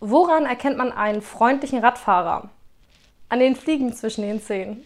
Woran erkennt man einen freundlichen Radfahrer? An den Fliegen zwischen den Zähnen.